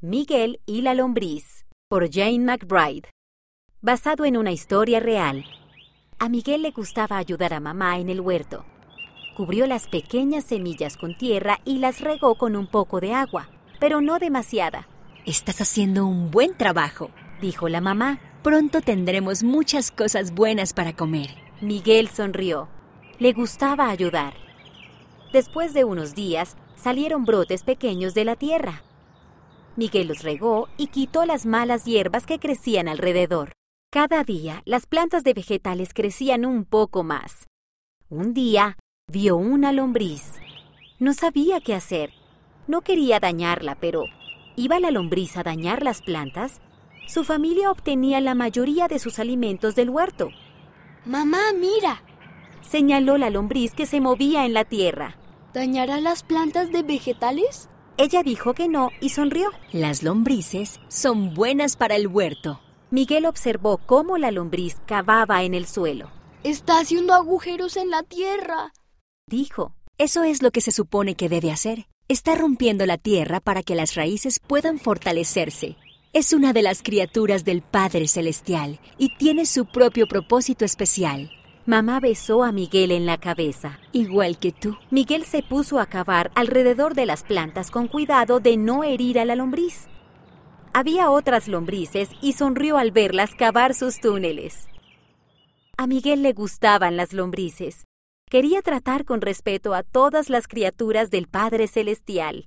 Miguel y la lombriz, por Jane McBride. Basado en una historia real. A Miguel le gustaba ayudar a mamá en el huerto. Cubrió las pequeñas semillas con tierra y las regó con un poco de agua, pero no demasiada. Estás haciendo un buen trabajo, dijo la mamá. Pronto tendremos muchas cosas buenas para comer. Miguel sonrió. Le gustaba ayudar. Después de unos días, salieron brotes pequeños de la tierra. Miguel los regó y quitó las malas hierbas que crecían alrededor. Cada día las plantas de vegetales crecían un poco más. Un día vio una lombriz. No sabía qué hacer. No quería dañarla, pero ¿iba la lombriz a dañar las plantas? Su familia obtenía la mayoría de sus alimentos del huerto. Mamá, mira. Señaló la lombriz que se movía en la tierra. ¿Dañará las plantas de vegetales? Ella dijo que no y sonrió. Las lombrices son buenas para el huerto. Miguel observó cómo la lombriz cavaba en el suelo. Está haciendo agujeros en la tierra. Dijo. Eso es lo que se supone que debe hacer. Está rompiendo la tierra para que las raíces puedan fortalecerse. Es una de las criaturas del Padre Celestial y tiene su propio propósito especial. Mamá besó a Miguel en la cabeza. Igual que tú. Miguel se puso a cavar alrededor de las plantas con cuidado de no herir a la lombriz. Había otras lombrices y sonrió al verlas cavar sus túneles. A Miguel le gustaban las lombrices. Quería tratar con respeto a todas las criaturas del Padre Celestial.